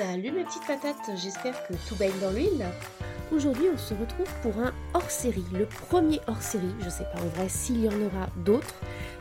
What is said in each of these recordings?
Salut mes petites patates, j'espère que tout baigne dans l'huile. Aujourd'hui, on se retrouve pour un hors-série, le premier hors-série. Je sais pas en vrai s'il y en aura d'autres,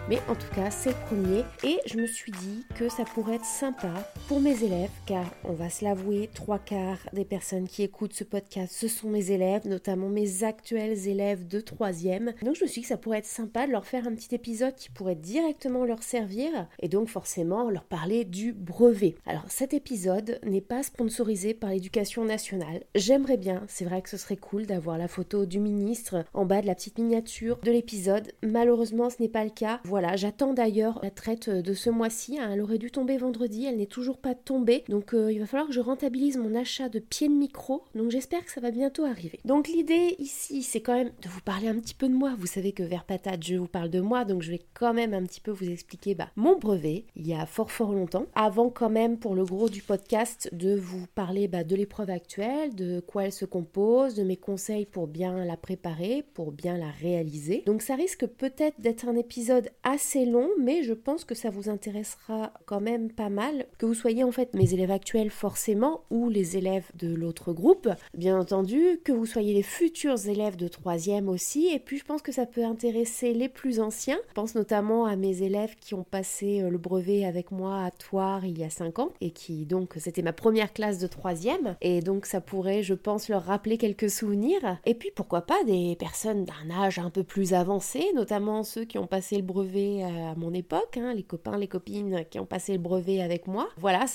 mais en tout cas, c'est le premier. Et je me suis dit que ça pourrait être sympa pour mes élèves, car on va se l'avouer, trois quarts des personnes qui écoutent ce podcast, ce sont mes élèves, notamment mes actuels élèves de troisième. Donc je me suis dit que ça pourrait être sympa de leur faire un petit épisode qui pourrait directement leur servir, et donc forcément leur parler du brevet. Alors cet épisode n'est pas sponsorisé par l'éducation nationale. J'aimerais bien, c'est vrai que ce serait cool d'avoir la photo du ministre en bas de la petite miniature de l'épisode. Malheureusement, ce n'est pas le cas. Voilà, j'attends d'ailleurs la traite de ce mois-ci. Hein. Elle aurait dû tomber vendredi, elle n'est toujours pas tombée. Donc euh, il va falloir que je rentabilise mon achat de pieds de micro. Donc j'espère que ça va bientôt arriver. Donc l'idée ici, c'est quand même de vous parler un petit peu de moi. Vous savez que vers patate, je vous parle de moi, donc je vais quand même un petit peu vous expliquer bah, mon brevet il y a fort fort longtemps. Avant quand même pour le gros du podcast de vous parler bah, de l'épreuve actuelle, de quoi elle se compose, de mes conseils pour bien la préparer, pour bien la réaliser. Donc ça risque peut-être d'être un épisode assez long, mais je pense que ça vous intéressera quand même pas mal. Que vous soyez en fait mes élèves actuels forcément ou les élèves de l'autre groupe, bien entendu, que vous soyez les futurs élèves de troisième aussi. Et puis je pense que ça peut intéresser les plus anciens. Je pense notamment à mes élèves qui ont passé euh, le brevet avec moi à Toire il y a 5 ans et qui donc c'était ma première classe de troisième. Et donc ça pourrait, je pense, leur rappeler quelques souvenirs. Et puis pourquoi pas des personnes d'un âge un peu plus avancé, notamment ceux qui ont passé le brevet à mon époque, hein, les copains, les copines qui ont passé le brevet avec moi. Voilà,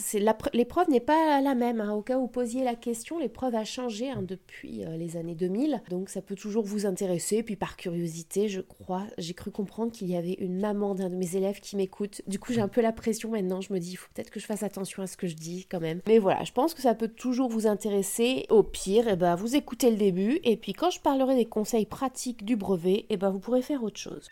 l'épreuve n'est pas la même. Hein. Au cas où vous posiez la question, l'épreuve a changé hein, depuis euh, les années 2000, donc ça peut toujours vous intéresser. Puis par curiosité, je crois, j'ai cru comprendre qu'il y avait une maman d'un de mes élèves qui m'écoute. Du coup, j'ai un peu la pression maintenant. Je me dis, il faut peut-être que je fasse attention à ce que je dis quand même. Mais voilà, je pense que ça peut toujours vous intéresser. Au pire, eh ben, vous écoutez le début, et puis quand je parlerai des conseils pratiques du brevet, et eh ben, vous pourrez faire autre chose.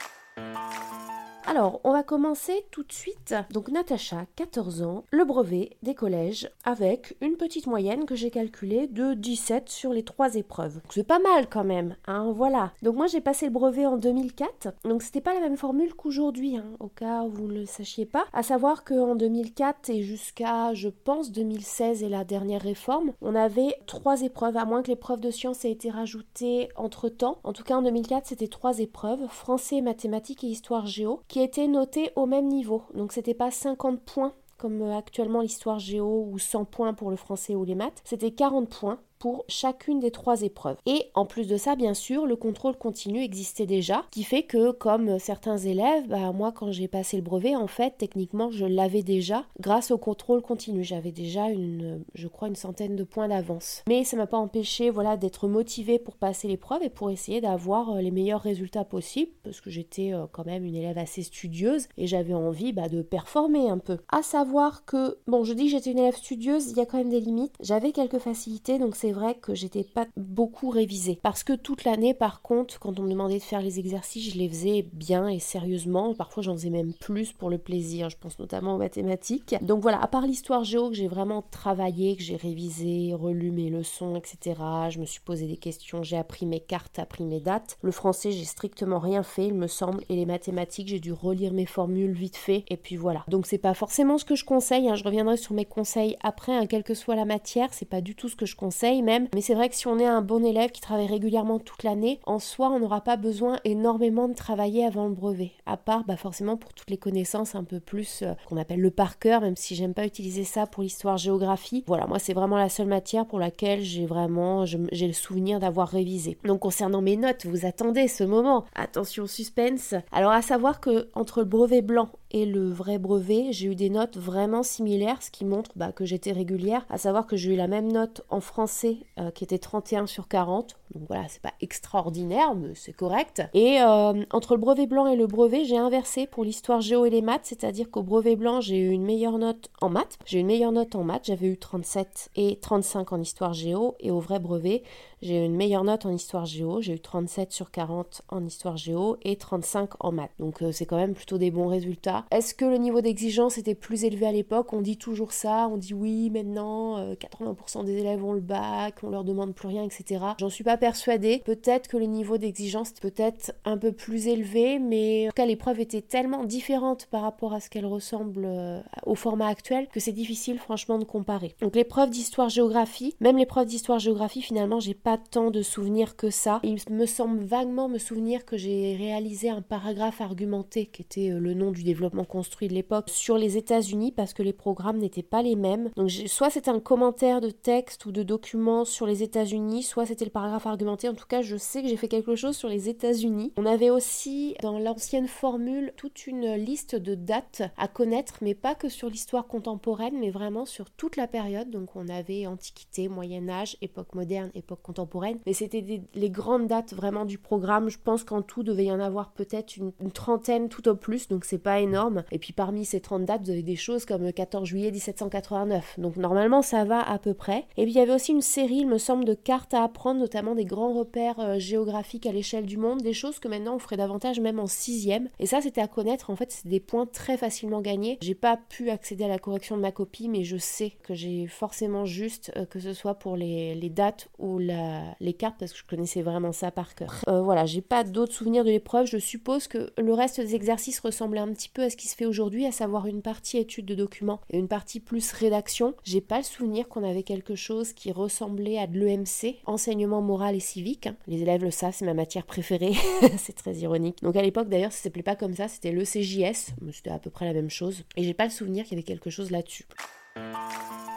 Alors, on va commencer tout de suite. Donc, Natacha, 14 ans, le brevet des collèges, avec une petite moyenne que j'ai calculée de 17 sur les trois épreuves. C'est pas mal quand même, hein, voilà. Donc, moi, j'ai passé le brevet en 2004. Donc, c'était pas la même formule qu'aujourd'hui, hein, au cas où vous ne le sachiez pas. À savoir qu'en 2004 et jusqu'à, je pense, 2016 et la dernière réforme, on avait trois épreuves, à moins que l'épreuve de sciences ait été rajoutée entre temps. En tout cas, en 2004, c'était trois épreuves français, mathématiques et histoire géo qui étaient notés au même niveau. Donc c'était pas 50 points comme actuellement l'histoire géo ou 100 points pour le français ou les maths, c'était 40 points pour chacune des trois épreuves. Et en plus de ça, bien sûr, le contrôle continu existait déjà, qui fait que comme certains élèves, bah, moi quand j'ai passé le brevet, en fait, techniquement, je l'avais déjà grâce au contrôle continu. J'avais déjà une, je crois, une centaine de points d'avance. Mais ça m'a pas empêché, voilà, d'être motivée pour passer l'épreuve et pour essayer d'avoir euh, les meilleurs résultats possibles, parce que j'étais euh, quand même une élève assez studieuse et j'avais envie bah, de performer un peu. À savoir que, bon, je dis que j'étais une élève studieuse, il y a quand même des limites. J'avais quelques facilités, donc c'est vrai que j'étais pas beaucoup révisée. Parce que toute l'année, par contre, quand on me demandait de faire les exercices, je les faisais bien et sérieusement. Parfois, j'en faisais même plus pour le plaisir. Je pense notamment aux mathématiques. Donc voilà, à part l'histoire géo que j'ai vraiment travaillé, que j'ai révisé, relu mes leçons, etc. Je me suis posé des questions, j'ai appris mes cartes, appris mes dates. Le français, j'ai strictement rien fait, il me semble. Et les mathématiques, j'ai dû relire mes formules vite fait. Et puis voilà. Donc c'est pas forcément ce que je conseille. Hein. Je reviendrai sur mes conseils après, hein, quelle que soit la matière. C'est pas du tout ce que je conseille même. Mais c'est vrai que si on est un bon élève qui travaille régulièrement toute l'année, en soi, on n'aura pas besoin énormément de travailler avant le brevet. À part, bah, forcément, pour toutes les connaissances un peu plus euh, qu'on appelle le par cœur, même si j'aime pas utiliser ça pour l'histoire-géographie. Voilà, moi, c'est vraiment la seule matière pour laquelle j'ai vraiment, j'ai le souvenir d'avoir révisé. Donc, concernant mes notes, vous attendez ce moment. Attention, suspense. Alors, à savoir que entre le brevet blanc et le vrai brevet, j'ai eu des notes vraiment similaires, ce qui montre bah, que j'étais régulière. À savoir que j'ai eu la même note en français euh, qui était 31 sur 40. Donc voilà, c'est pas extraordinaire, mais c'est correct. Et euh, entre le brevet blanc et le brevet, j'ai inversé pour l'histoire géo et les maths, c'est-à-dire qu'au brevet blanc, j'ai eu une meilleure note en maths. J'ai eu une meilleure note en maths, j'avais eu 37 et 35 en histoire géo. Et au vrai brevet, j'ai eu une meilleure note en histoire géo, j'ai eu 37 sur 40 en histoire géo et 35 en maths. Donc euh, c'est quand même plutôt des bons résultats. Est-ce que le niveau d'exigence était plus élevé à l'époque? On dit toujours ça, on dit oui, maintenant 80% euh, des élèves ont le bac, on leur demande plus rien, etc. J'en suis pas persuadée. Peut-être que le niveau d'exigence peut-être un peu plus élevé, mais en tout cas l'épreuve était tellement différente par rapport à ce qu'elle ressemble euh, au format actuel que c'est difficile franchement de comparer. Donc l'épreuve d'histoire-géographie, même l'épreuve d'histoire-géographie finalement j'ai pas tant de souvenirs que ça. Il me semble vaguement me souvenir que j'ai réalisé un paragraphe argumenté qui était euh, le nom du développement construit de l'époque sur les États-Unis parce que les programmes n'étaient pas les mêmes. Donc soit c'était un commentaire de texte ou de document sur les États-Unis, soit c'était le paragraphe argumenté. En tout cas, je sais que j'ai fait quelque chose sur les États-Unis. On avait aussi dans l'ancienne formule toute une liste de dates à connaître, mais pas que sur l'histoire contemporaine, mais vraiment sur toute la période. Donc on avait Antiquité, Moyen Âge, époque moderne, époque contemporaine. Mais c'était les grandes dates vraiment du programme. Je pense qu'en tout devait y en avoir peut-être une, trentaine tout au plus, donc c'est pas énorme. Et puis parmi ces 30 dates, vous avez des choses comme 14 juillet 1789. Donc normalement ça va à peu près. Et puis il y avait aussi une série, il me semble, de cartes à apprendre, notamment des grands repères euh, géographiques à l'échelle du monde, des choses que maintenant on ferait davantage même en sixième. Et ça c'était à connaître, en fait c'est des points très facilement gagnés. J'ai pas pu accéder à la correction de ma copie, mais je sais que j'ai forcément juste, euh, que ce soit pour les, dates ou les cartes, parce que je connaissais vraiment ça par cœur. Euh, voilà, j'ai pas d'autres souvenirs de l'épreuve, je suppose que le reste des exercices ressemblait un petit peu à ce qui se fait aujourd'hui, à savoir une partie étude de documents et une partie plus rédaction. J'ai pas le souvenir qu'on avait quelque chose qui ressemblait à de l'EMC, enseignement moral et civique. Les élèves le savent, c'est ma matière préférée, c'est très ironique. Donc à l'époque d'ailleurs, ça s'appelait pas comme ça, c'était l'ECJS, c'était à peu près la même chose. Et j'ai pas le souvenir qu'il y avait quelque chose là-dessus.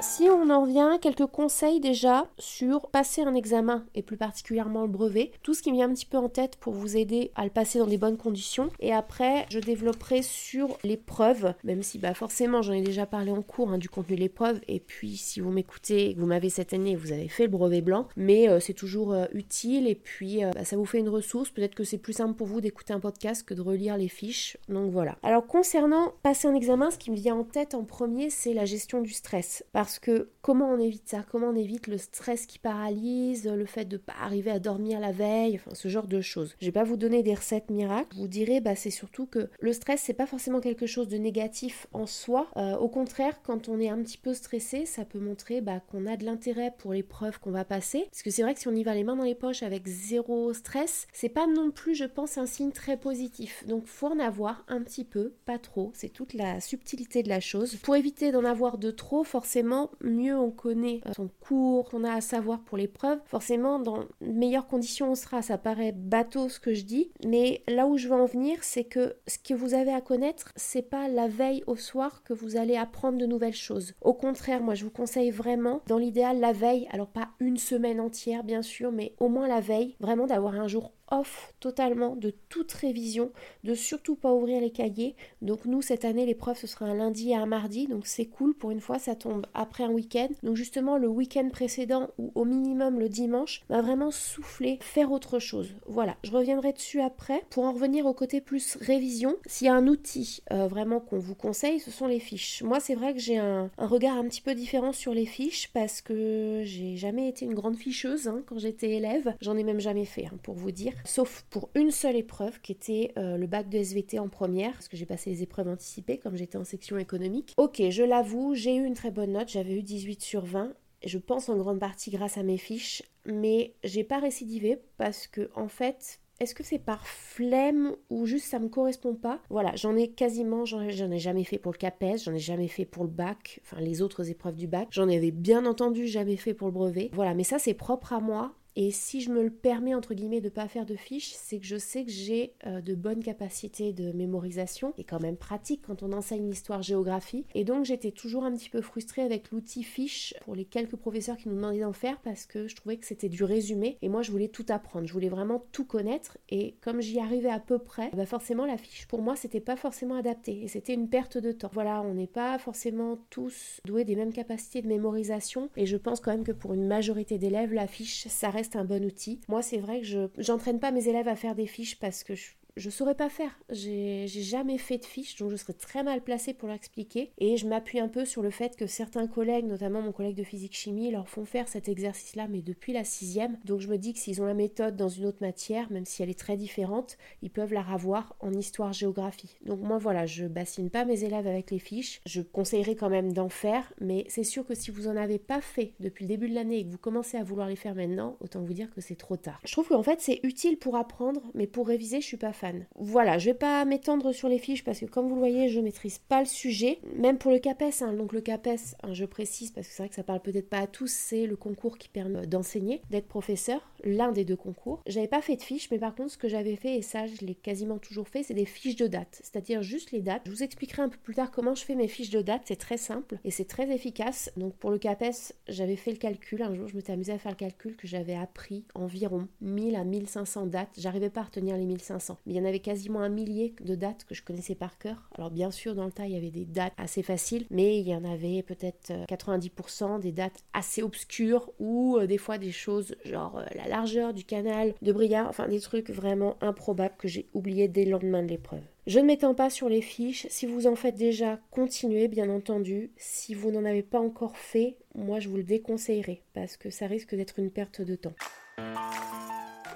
Si on en revient, quelques conseils déjà sur passer un examen et plus particulièrement le brevet. Tout ce qui me vient un petit peu en tête pour vous aider à le passer dans des bonnes conditions. Et après, je développerai sur l'épreuve, même si bah, forcément j'en ai déjà parlé en cours hein, du contenu de l'épreuve. Et puis si vous m'écoutez, vous m'avez cette année, vous avez fait le brevet blanc. Mais euh, c'est toujours euh, utile et puis euh, bah, ça vous fait une ressource. Peut-être que c'est plus simple pour vous d'écouter un podcast que de relire les fiches. Donc voilà. Alors concernant passer un examen, ce qui me vient en tête en premier, c'est la gestion du stress. Parce que comment on évite ça? Comment on évite le stress qui paralyse, le fait de pas arriver à dormir la veille, enfin ce genre de choses. Je vais pas vous donner des recettes miracles. Vous dirai, bah, c'est surtout que le stress c'est pas forcément quelque chose de négatif en soi. Euh, au contraire, quand on est un petit peu stressé, ça peut montrer bah, qu'on a de l'intérêt pour l'épreuve qu'on va passer. Parce que c'est vrai que si on y va les mains dans les poches avec zéro stress, c'est pas non plus, je pense, un signe très positif. Donc faut en avoir un petit peu, pas trop. C'est toute la subtilité de la chose. Pour éviter d'en avoir de trop, forcément mieux on connaît son cours qu'on a à savoir pour l'épreuve, forcément dans meilleures conditions on sera. Ça paraît bateau ce que je dis, mais là où je veux en venir, c'est que ce que vous avez à connaître, c'est pas la veille au soir que vous allez apprendre de nouvelles choses. Au contraire, moi je vous conseille vraiment, dans l'idéal, la veille, alors pas une semaine entière bien sûr, mais au moins la veille, vraiment d'avoir un jour off totalement de toute révision, de surtout pas ouvrir les cahiers. Donc nous cette année l'épreuve ce sera un lundi et un mardi, donc c'est cool pour une fois ça tombe après un week-end. Donc justement le week-end précédent ou au minimum le dimanche va vraiment souffler, faire autre chose. Voilà, je reviendrai dessus après. Pour en revenir au côté plus révision, s'il y a un outil euh, vraiment qu'on vous conseille, ce sont les fiches. Moi c'est vrai que j'ai un, regard un petit peu différent sur les fiches parce que j'ai jamais été une grande ficheuse hein, quand j'étais élève. J'en ai même jamais fait hein, pour vous dire sauf pour une seule épreuve qui était euh, le bac de SVT en première, parce que j'ai passé les épreuves anticipées comme j'étais en section économique. Ok, je l'avoue, j'ai eu une très bonne note, j'avais eu 18 sur 20. Je pense en grande partie grâce à mes fiches, mais j'ai pas récidivé parce que en fait, est-ce que c'est par flemme ou juste ça me correspond pas? Voilà, j'en ai quasiment, j'en ai jamais fait pour le CAPES, j'en ai jamais fait pour le bac, enfin les autres épreuves du bac, j'en avais bien entendu jamais fait pour le brevet. Voilà, mais ça c'est propre à moi et si je me le permets, entre guillemets, de ne pas faire de fiches, c'est que je sais que j'ai euh, de bonnes capacités de mémorisation, et quand même pratique quand on enseigne l'histoire-géographie. Et donc j'étais toujours un petit peu frustrée avec l'outil fiche pour les quelques professeurs qui nous demandaient d'en faire parce que je trouvais que c'était du résumé. Et moi, je voulais tout apprendre, je voulais vraiment tout connaître. Et comme j'y arrivais à peu près, bah forcément, la fiche, pour moi, c'était pas forcément adapté. Et c'était une perte de temps. Voilà, on n'est pas forcément tous doués des mêmes capacités de mémorisation. Et je pense quand même que pour une majorité d'élèves, la fiche, ça reste un bon outil. Moi, c'est vrai que je j'entraîne pas mes élèves à faire des fiches parce que je je saurais pas faire. J'ai jamais fait de fiche, donc je serais très mal placée pour leur expliquer. Et je m'appuie un peu sur le fait que certains collègues, notamment mon collègue de physique-chimie, leur font faire cet exercice-là, mais depuis la sixième. Donc je me dis que s'ils ont la méthode dans une autre matière, même si elle est très différente, ils peuvent la revoir en histoire-géographie. Donc moi voilà, je bassine pas mes élèves avec les fiches. Je conseillerais quand même d'en faire, mais c'est sûr que si vous en avez pas fait depuis le début de l'année et que vous commencez à vouloir les faire maintenant, autant vous dire que c'est trop tard. Je trouve qu'en fait c'est utile pour apprendre, mais pour réviser, je suis pas fan. Voilà, je vais pas m'étendre sur les fiches parce que comme vous le voyez, je maîtrise pas le sujet. Même pour le CAPES, hein. donc le CAPES, hein, je précise parce que c'est vrai que ça parle peut-être pas à tous, c'est le concours qui permet d'enseigner, d'être professeur, l'un des deux concours. J'avais pas fait de fiches, mais par contre ce que j'avais fait, et ça je l'ai quasiment toujours fait, c'est des fiches de date, c'est-à-dire juste les dates. Je vous expliquerai un peu plus tard comment je fais mes fiches de date, c'est très simple et c'est très efficace. Donc pour le CAPES, j'avais fait le calcul, un jour je m'étais amusée à faire le calcul que j'avais appris environ 1000 à 1500 dates. J'arrivais pas à retenir les 1500, mais il y en avait quasiment un millier de dates que je connaissais par cœur. Alors bien sûr dans le tas il y avait des dates assez faciles, mais il y en avait peut-être 90% euh, des dates assez obscures ou euh, des fois des choses genre euh, la largeur du canal de Briard, enfin des trucs vraiment improbables que j'ai oublié dès le lendemain de l'épreuve. Je ne m'étends pas sur les fiches. Si vous en faites déjà, continuez, bien entendu. Si vous n'en avez pas encore fait, moi je vous le déconseillerais parce que ça risque d'être une perte de temps.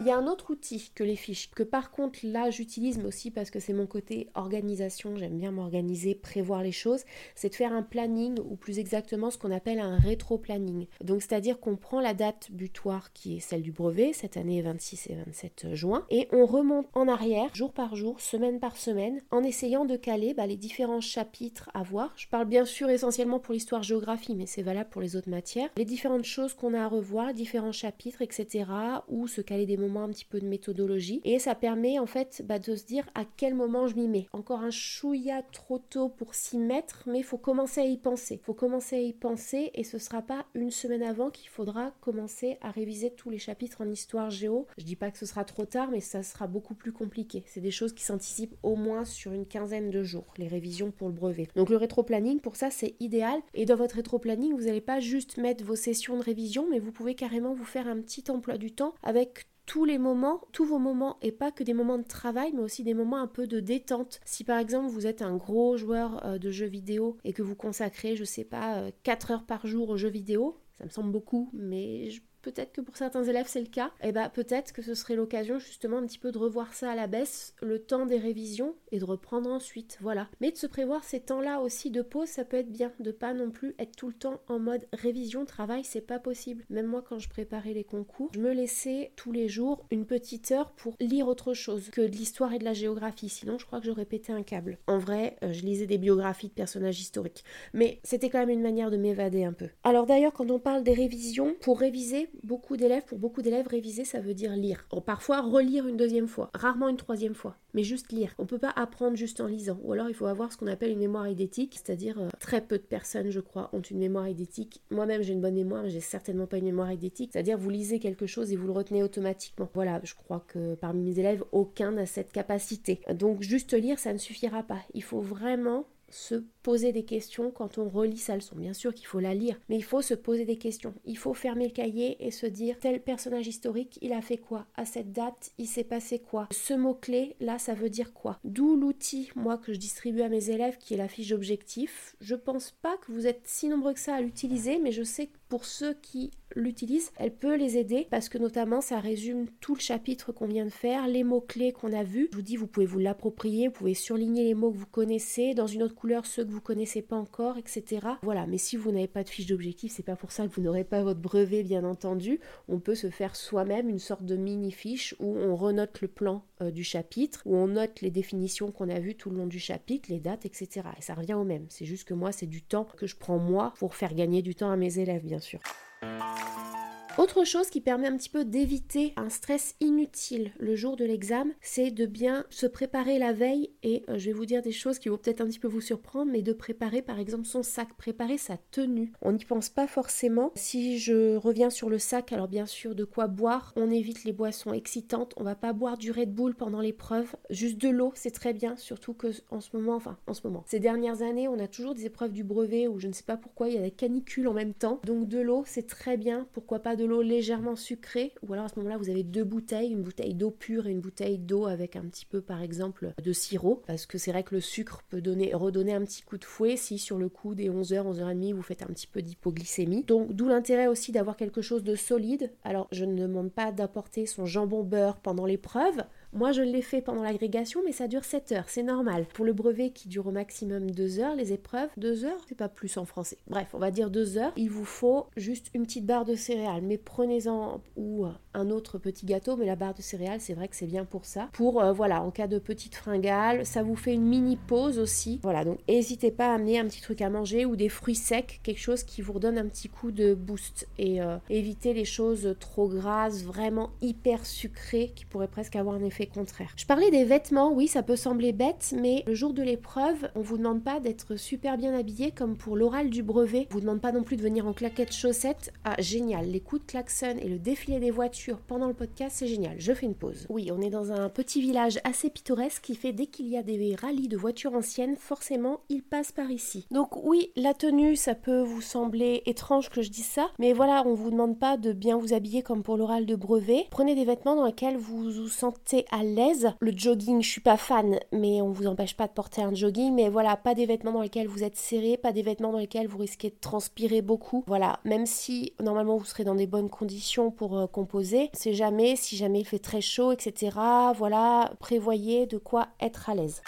Il y a un autre outil que les fiches, que par contre là j'utilise, mais aussi parce que c'est mon côté organisation, j'aime bien m'organiser, prévoir les choses, c'est de faire un planning, ou plus exactement ce qu'on appelle un rétro-planning. Donc c'est-à-dire qu'on prend la date butoir qui est celle du brevet, cette année 26 et 27 juin, et on remonte en arrière, jour par jour, semaine par semaine, en essayant de caler bah, les différents chapitres à voir. Je parle bien sûr essentiellement pour l'histoire-géographie, mais c'est valable pour les autres matières. Les différentes choses qu'on a à revoir, différents chapitres, etc., ou se caler des moments un petit peu de méthodologie et ça permet en fait bah, de se dire à quel moment je m'y mets. Encore un chouïa trop tôt pour s'y mettre, mais faut commencer à y penser. Faut commencer à y penser et ce sera pas une semaine avant qu'il faudra commencer à réviser tous les chapitres en histoire géo. Je dis pas que ce sera trop tard, mais ça sera beaucoup plus compliqué. C'est des choses qui s'anticipent au moins sur une quinzaine de jours, les révisions pour le brevet. Donc le rétro-planning, pour ça, c'est idéal. Et dans votre rétro-planning, vous n'allez pas juste mettre vos sessions de révision, mais vous pouvez carrément vous faire un petit emploi du temps avec tous les moments, tous vos moments, et pas que des moments de travail, mais aussi des moments un peu de détente. Si par exemple vous êtes un gros joueur euh, de jeux vidéo et que vous consacrez, je sais pas, 4 euh, heures par jour aux jeux vidéo, ça me semble beaucoup, mais je peut-être que pour certains élèves c'est le cas, et eh bah peut-être que ce serait l'occasion justement un petit peu de revoir ça à la baisse, le temps des révisions et de reprendre ensuite, voilà. Mais de se prévoir ces temps-là aussi de pause, ça peut être bien, de pas non plus être tout le temps en mode révision, travail, c'est pas possible. Même moi quand je préparais les concours, je me laissais tous les jours une petite heure pour lire autre chose que de l'histoire et de la géographie, sinon je crois que j'aurais pété un câble. En vrai, euh, je lisais des biographies de personnages historiques, mais c'était quand même une manière de m'évader un peu. Alors d'ailleurs quand on parle des révisions, pour réviser, beaucoup d'élèves, pour beaucoup d'élèves, réviser, ça veut dire lire. parfois relire une deuxième fois, rarement une troisième fois, mais juste lire. On peut pas apprendre juste en lisant. Ou alors il faut avoir ce qu'on appelle une mémoire idétique, c'est-à-dire euh, très peu de personnes, je crois, ont une mémoire idétique. Moi-même, j'ai une bonne mémoire, mais j'ai certainement pas une mémoire idétique. C'est-à-dire vous lisez quelque chose et vous le retenez automatiquement. Voilà, je crois que parmi mes élèves, aucun n'a cette capacité. Donc juste lire, ça ne suffira pas. Il faut vraiment se poser des questions quand on relit sa leçon. Bien sûr qu'il faut la lire, mais il faut se poser des questions. Il faut fermer le cahier et se dire tel personnage historique, il a fait quoi À cette date, il s'est passé quoi? Ce mot-clé, là, ça veut dire quoi? D'où l'outil, moi, que je distribue à mes élèves, qui est la fiche d'objectif. Je pense pas que vous êtes si nombreux que ça à l'utiliser, mais je sais que pour ceux qui l'utilisent, elle peut les aider parce que notamment ça résume tout le chapitre qu'on vient de faire, les mots-clés qu'on a vus. Je vous dis, vous pouvez vous l'approprier, vous pouvez surligner les mots que vous connaissez, dans une autre couleur ceux que vous connaissez pas encore, etc. Voilà, mais si vous n'avez pas de fiche d'objectif, c'est pas pour ça que vous n'aurez pas votre brevet, bien entendu. On peut se faire soi-même une sorte de mini-fiche où on renote le plan euh, du chapitre, où on note les définitions qu'on a vues tout le long du chapitre, les dates, etc. Et ça revient au même. C'est juste que moi, c'est du temps que je prends moi pour faire gagner du temps à mes élèves, bien sûr. Autre chose qui permet un petit peu d'éviter un stress inutile le jour de l'examen, c'est de bien se préparer la veille et euh, je vais vous dire des choses qui vont peut-être un petit peu vous surprendre, mais de préparer par exemple son sac, préparer sa tenue. On n'y pense pas forcément. Si je reviens sur le sac, alors bien sûr de quoi boire, on évite les boissons excitantes, on va pas boire du Red Bull pendant l'épreuve, juste de l'eau, c'est très bien, surtout que en ce moment, enfin en ce moment, ces dernières années, on a toujours des épreuves du brevet où je ne sais pas pourquoi il y a des canicules en même temps, donc de l'eau c'est très bien, pourquoi pas de l'eau légèrement sucrée, ou alors à ce moment-là, vous avez deux bouteilles, une bouteille d'eau pure et une bouteille d'eau avec un petit peu, par exemple, de sirop, parce que c'est vrai que le sucre peut donner, redonner un petit coup de fouet si sur le coup des 11h, 11h30, vous faites un petit peu d'hypoglycémie. Donc, d'où l'intérêt aussi d'avoir quelque chose de solide. Alors, je ne demande pas d'apporter son jambon beurre pendant l'épreuve, moi, je l'ai fait pendant l'agrégation, mais ça dure 7 heures, c'est normal. Pour le brevet qui dure au maximum 2 heures, les épreuves, 2 heures, c'est pas plus en français. Bref, on va dire 2 heures. Il vous faut juste une petite barre de céréales, mais prenez-en ou un autre petit gâteau, mais la barre de céréales, c'est vrai que c'est bien pour ça. Pour, euh, voilà, en cas de petite fringale, ça vous fait une mini pause aussi. Voilà, donc n'hésitez pas à amener un petit truc à manger ou des fruits secs, quelque chose qui vous redonne un petit coup de boost. Et euh, évitez les choses trop grasses, vraiment hyper sucrées, qui pourraient presque avoir un effet contraire. Je parlais des vêtements, oui, ça peut sembler bête, mais le jour de l'épreuve, on vous demande pas d'être super bien habillé comme pour l'oral du brevet. On vous demande pas non plus de venir en claquettes chaussettes. Ah, génial. Les coups de klaxon et le défilé des voitures pendant le podcast, c'est génial. Je fais une pause. Oui, on est dans un petit village assez pittoresque qui fait dès qu'il y a des rallyes de voitures anciennes, forcément, ils passent par ici. Donc oui, la tenue, ça peut vous sembler étrange que je dise ça, mais voilà, on vous demande pas de bien vous habiller comme pour l'oral de brevet. Prenez des vêtements dans lesquels vous vous sentez à l'aise. Le jogging, je suis pas fan, mais on vous empêche pas de porter un jogging. Mais voilà, pas des vêtements dans lesquels vous êtes serré, pas des vêtements dans lesquels vous risquez de transpirer beaucoup. Voilà, même si normalement vous serez dans des bonnes conditions pour euh, composer, c'est jamais, si jamais il fait très chaud, etc. Voilà, prévoyez de quoi être à l'aise.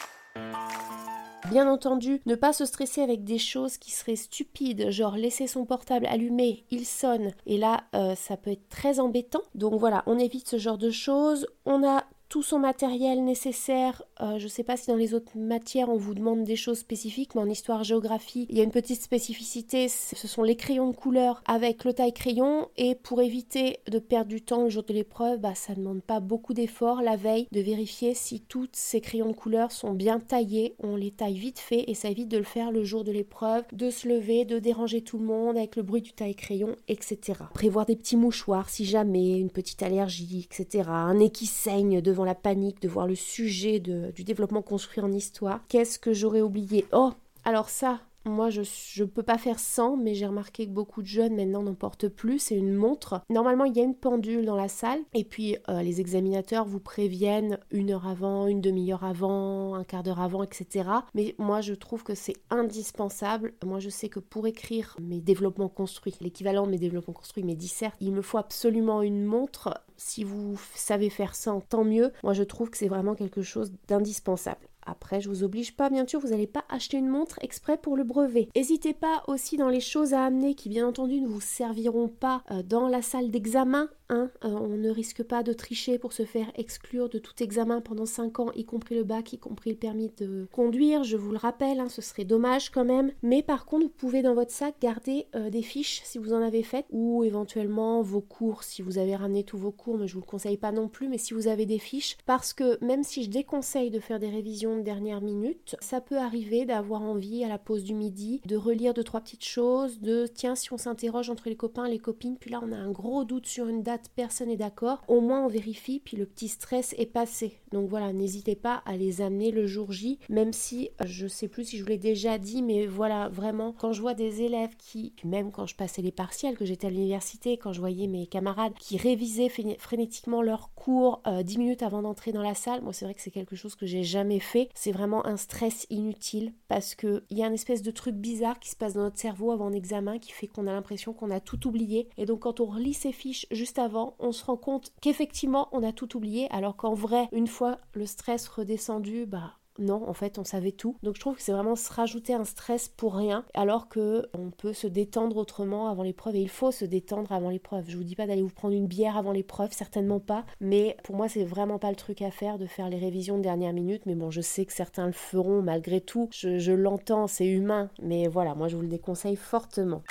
Bien entendu, ne pas se stresser avec des choses qui seraient stupides, genre laisser son portable allumé, il sonne, et là, euh, ça peut être très embêtant. Donc voilà, on évite ce genre de choses. On a tout son matériel nécessaire. Euh, je ne sais pas si dans les autres matières on vous demande des choses spécifiques, mais en histoire-géographie, il y a une petite spécificité, ce sont les crayons de couleur avec le taille-crayon. Et pour éviter de perdre du temps le jour de l'épreuve, bah, ça ne demande pas beaucoup d'efforts la veille de vérifier si tous ces crayons de couleur sont bien taillés. On les taille vite fait et ça évite de le faire le jour de l'épreuve, de se lever, de déranger tout le monde avec le bruit du taille-crayon, etc. Prévoir des petits mouchoirs si jamais, une petite allergie, etc. Un nez qui saigne devant la panique de voir le sujet du développement construit en histoire. Qu'est-ce que j'aurais oublié? Oh, alors ça, moi, je ne peux pas faire sans, mais j'ai remarqué que beaucoup de jeunes maintenant n'en portent plus. C'est une montre. Normalement, il y a une pendule dans la salle, et puis euh, les examinateurs vous préviennent une heure avant, une demi-heure avant, un quart d'heure avant, etc. Mais moi, je trouve que c'est indispensable. Moi, je sais que pour écrire mes développements construits, l'équivalent de mes développements construits, mes dissertes, il me faut absolument une montre. Si vous savez faire sans, tant mieux. Moi, je trouve que c'est vraiment quelque chose d'indispensable. Après, je vous oblige pas, bien sûr, vous n'allez pas acheter une montre exprès pour le brevet. N'hésitez pas aussi dans les choses à amener qui, bien entendu, ne vous serviront pas euh, dans la salle d'examen euh, on ne risque pas de tricher pour se faire exclure de tout examen pendant 5 ans, y compris le bac, y compris le permis de conduire. Je vous le rappelle, hein, ce serait dommage quand même. Mais par contre, vous pouvez dans votre sac garder euh, des fiches si vous en avez faites, ou éventuellement vos cours si vous avez ramené tous vos cours, mais je vous le conseille pas non plus. Mais si vous avez des fiches, parce que même si je déconseille de faire des révisions de dernière minute, ça peut arriver d'avoir envie à la pause du midi de relire deux trois petites choses, de tiens si on s'interroge entre les copains et les copines, puis là on a un gros doute sur une date personne n'est d'accord, au moins on vérifie, puis le petit stress est passé. Donc voilà, n'hésitez pas à les amener le jour J, même si euh, je sais plus si je vous l'ai déjà dit, mais voilà, vraiment, quand je vois des élèves qui, même quand je passais les partiels, que j'étais à l'université, quand je voyais mes camarades qui révisaient frénétiquement leurs cours euh, dix 10 minutes avant d'entrer dans la salle, moi c'est vrai que c'est quelque chose que j'ai jamais fait. C'est vraiment un stress inutile parce que il y a un espèce de truc bizarre qui se passe dans notre cerveau avant un examen qui fait qu'on a l'impression qu'on a tout oublié. Et donc quand on relit ses fiches juste avant, on se rend compte qu'effectivement on a tout oublié, alors qu'en vrai, une fois le stress redescendu, bah non, en fait, on savait tout. Donc je trouve que c'est vraiment se rajouter un stress pour rien, alors que on peut se détendre autrement avant l'épreuve et il faut se détendre avant l'épreuve. Je vous dis pas d'aller vous prendre une bière avant l'épreuve, certainement pas. Mais pour moi, c'est vraiment pas le truc à faire de faire les révisions de dernière minute. Mais bon, je sais que certains le feront malgré tout. Je, l'entends, c'est humain. Mais voilà, moi je vous le déconseille fortement.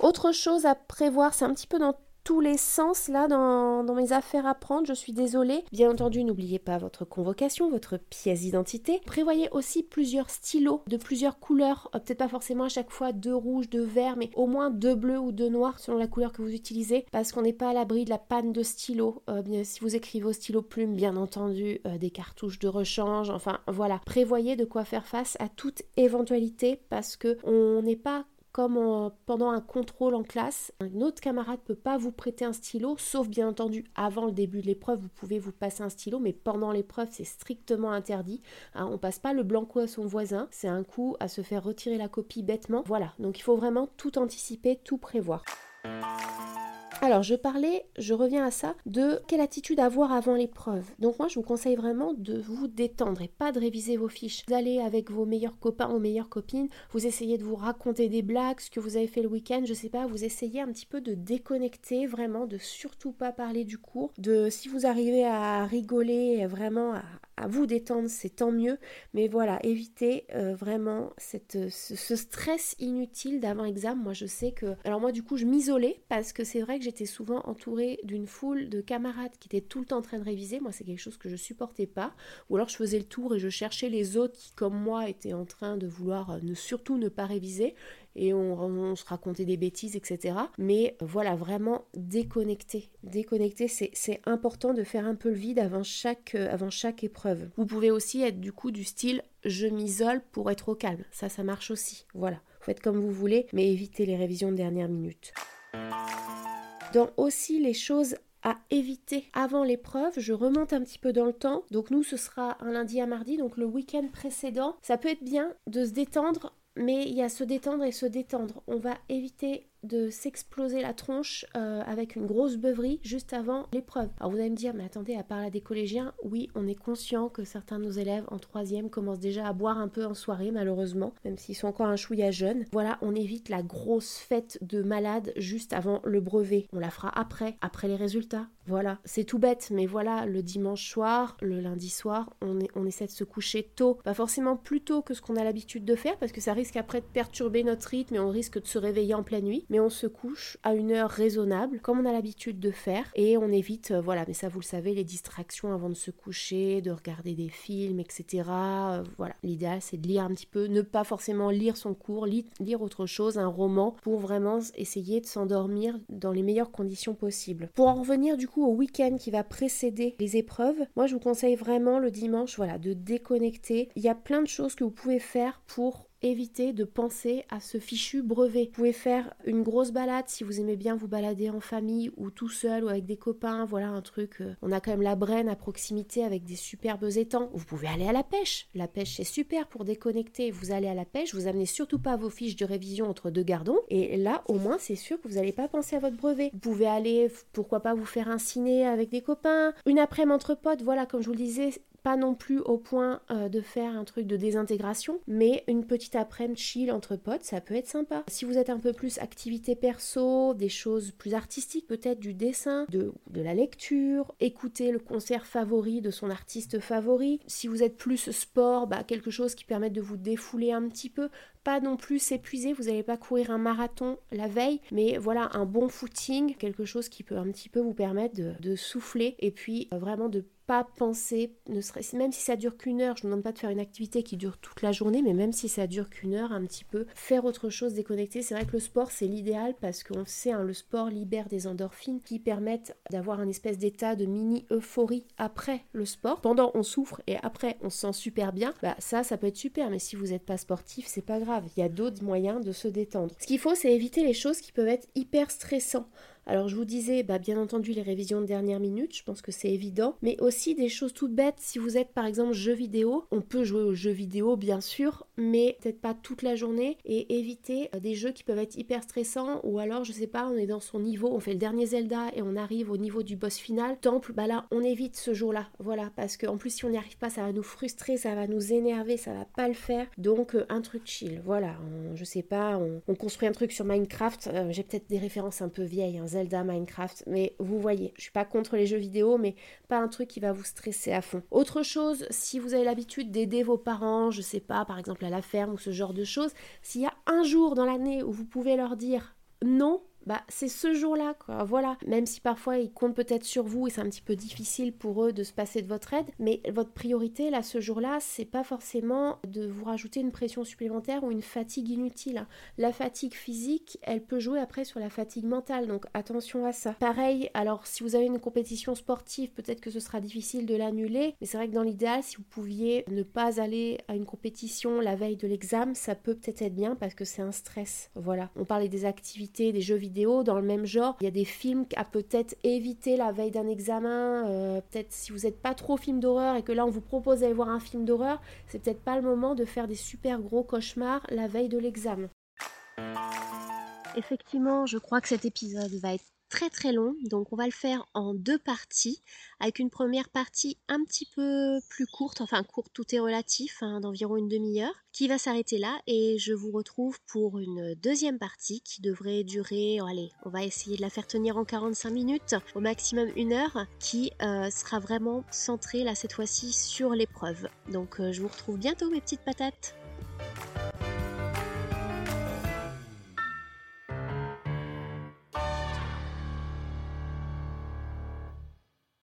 Autre chose à prévoir, c'est un petit peu dans tous les sens là dans, mes affaires à prendre, je suis désolée. Bien entendu, n'oubliez pas votre convocation, votre pièce d'identité. Prévoyez aussi plusieurs stylos de plusieurs couleurs, euh, peut-être pas forcément à chaque fois deux rouges, deux verts, mais au moins deux bleus ou deux noirs selon la couleur que vous utilisez, parce qu'on n'est pas à l'abri de la panne de stylo. Euh, si vous écrivez au stylo plume, bien entendu, euh, des cartouches de rechange, enfin voilà. Prévoyez de quoi faire face à toute éventualité, parce que on n'est pas comme pendant un contrôle en classe, un autre camarade peut pas vous prêter un stylo, sauf bien entendu avant le début de l'épreuve, vous pouvez vous passer un stylo, mais pendant l'épreuve, c'est strictement interdit. Hein, on passe pas le blanco à son voisin, c'est un coup à se faire retirer la copie bêtement. Voilà, donc il faut vraiment tout anticiper, tout prévoir. Alors, je parlais, je reviens à ça, de quelle attitude avoir avant l'épreuve. Donc moi, je vous conseille vraiment de vous détendre et pas de réviser vos fiches. Vous allez avec vos meilleurs copains ou meilleures copines, vous essayez de vous raconter des blagues, ce que vous avez fait le week-end, je sais pas, vous essayez un petit peu de déconnecter, vraiment, de surtout pas parler du cours, de si vous arrivez à rigoler, vraiment à, à vous détendre, c'est tant mieux. Mais voilà, évitez euh, vraiment cette, ce, stress inutile d'avant examen. Moi, je sais que. Alors, moi, du coup, je m'isolais parce que c'est vrai que j'étais souvent entourée d'une foule de camarades qui étaient tout le temps en train de réviser. Moi, c'est quelque chose que je supportais pas. Ou alors, je faisais le tour et je cherchais les autres qui, comme moi, étaient en train de vouloir euh, ne, surtout ne pas réviser et on, se racontait des bêtises, etc. Mais voilà, vraiment déconnecter. Déconnecter, c'est important de faire un peu le vide avant chaque, euh, avant chaque épreuve. Vous pouvez aussi être du coup du style je m'isole pour être au calme. Ça, ça marche aussi. Voilà, faites comme vous voulez, mais évitez les révisions de dernière minute. Dans aussi les choses à éviter avant l'épreuve. Je remonte un petit peu dans le temps. Donc nous, ce sera un lundi à mardi, donc le week-end précédent. Ça peut être bien de se détendre mais il y a se détendre et se détendre. On va éviter de s'exploser la tronche euh, avec une grosse beuverie juste avant l'épreuve. Alors vous allez me dire, mais attendez, à part la des collégiens, oui, on est conscient que certains de nos élèves en troisième commencent déjà à boire un peu en soirée, malheureusement, même s'ils sont encore un chouïa jeunes. Voilà, on évite la grosse fête de malade juste avant le brevet. On la fera après, après les résultats. Voilà, c'est tout bête, mais voilà, le dimanche soir, le lundi soir, on, essaie de se coucher tôt. Pas forcément plus tôt que ce qu'on a l'habitude de faire, parce que ça risque après de perturber notre rythme et on risque de se réveiller en pleine nuit mais on se couche à une heure raisonnable, comme on a l'habitude de faire, et on évite, euh, voilà, mais ça vous le savez, les distractions avant de se coucher, de regarder des films, etc. Euh, voilà, l'idéal c'est de lire un petit peu, ne pas forcément lire son cours, lire autre chose, un roman, pour vraiment essayer de s'endormir dans les meilleures conditions possibles. Pour en revenir du coup au week-end qui va précéder les épreuves, moi je vous conseille vraiment le dimanche, voilà, de déconnecter. Il y a plein de choses que vous pouvez faire pour évitez de penser à ce fichu brevet. Vous pouvez faire une grosse balade si vous aimez bien vous balader en famille ou tout seul ou avec des copains. Voilà un truc. Euh, on a quand même la Brenne à proximité avec des superbes étangs. Vous pouvez aller à la pêche. La pêche c'est super pour déconnecter. Vous allez à la pêche. Vous amenez surtout pas vos fiches de révision entre deux gardons. Et là au moins c'est sûr que vous n'allez pas penser à votre brevet. Vous pouvez aller pourquoi pas vous faire un ciné avec des copains. Une après-midi potes. Voilà comme je vous le disais pas non plus au point euh, de faire un truc de désintégration, mais une petite après-midi chill entre potes, ça peut être sympa. Si vous êtes un peu plus activité perso, des choses plus artistiques, peut-être du dessin, de, la lecture, écouter le concert favori de son artiste favori. Si vous êtes plus sport, bah, quelque chose qui permette de vous défouler un petit peu, pas non plus s'épuiser, vous n'allez pas courir un marathon la veille, mais voilà un bon footing, quelque chose qui peut un petit peu vous permettre de, de souffler et puis euh, vraiment de pas penser, ne serait même si ça dure qu'une heure, je ne demande pas de faire une activité qui dure toute la journée, mais même si ça dure qu'une heure, un petit peu, faire autre chose, déconnecter. C'est vrai que le sport, c'est l'idéal parce qu'on sait, hein, le sport libère des endorphines qui permettent d'avoir un espèce d'état de mini-euphorie après le sport. Pendant, on souffre et après, on se sent super bien. Bah, ça, ça peut être super, mais si vous n'êtes pas sportif, c'est pas grave. Il y a d'autres moyens de se détendre. Ce qu'il faut, c'est éviter les choses qui peuvent être hyper stressantes. Alors je vous disais, bah, bien entendu les révisions de dernière minute, je pense que c'est évident, mais aussi des choses toutes bêtes. Si vous êtes par exemple jeu vidéo, on peut jouer aux jeux vidéo bien sûr, mais peut-être pas toute la journée et éviter euh, des jeux qui peuvent être hyper stressants ou alors je sais pas, on est dans son niveau, on fait le dernier Zelda et on arrive au niveau du boss final. Temple, bah là on évite ce jour-là, voilà, parce qu'en plus si on n'y arrive pas, ça va nous frustrer, ça va nous énerver, ça va pas le faire. Donc euh, un truc chill, voilà, je sais pas, on, construit un truc sur Minecraft, euh, j'ai peut-être des références un peu vieilles, hein, Zelda, Minecraft, mais vous voyez, je suis pas contre les jeux vidéo, mais pas un truc qui va vous stresser à fond. Autre chose, si vous avez l'habitude d'aider vos parents, je sais pas, par exemple à la ferme ou ce genre de choses, s'il y a un jour dans l'année où vous pouvez leur dire non, bah c'est ce jour-là, quoi. Voilà. Même si parfois ils comptent peut-être sur vous et c'est un petit peu difficile pour eux de se passer de votre aide, mais votre priorité là ce jour-là, c'est pas forcément de vous rajouter une pression supplémentaire ou une fatigue inutile. La fatigue physique, elle peut jouer après sur la fatigue mentale, donc attention à ça. Pareil, alors si vous avez une compétition sportive, peut-être que ce sera difficile de l'annuler, mais c'est vrai que dans l'idéal, si vous pouviez ne pas aller à une compétition la veille de l'examen, ça peut peut-être être bien parce que c'est un stress. Voilà. On parlait des activités, des jeux vidéo dans le même genre. Il y a des films à peut-être éviter la veille d'un examen. Euh, peut-être si vous n'êtes pas trop film d'horreur et que là on vous propose d'aller voir un film d'horreur, c'est peut-être pas le moment de faire des super gros cauchemars la veille de l'examen. Effectivement, je crois que cet épisode va être très très long, donc on va le faire en deux parties, avec une première partie un petit peu plus courte, enfin courte tout est relatif, hein, d'environ une demi-heure, qui va s'arrêter là, et je vous retrouve pour une deuxième partie qui devrait durer, allez, on va essayer de la faire tenir en 45 minutes, au maximum une heure, qui euh, sera vraiment centrée là cette fois-ci sur l'épreuve. Donc euh, je vous retrouve bientôt mes petites patates.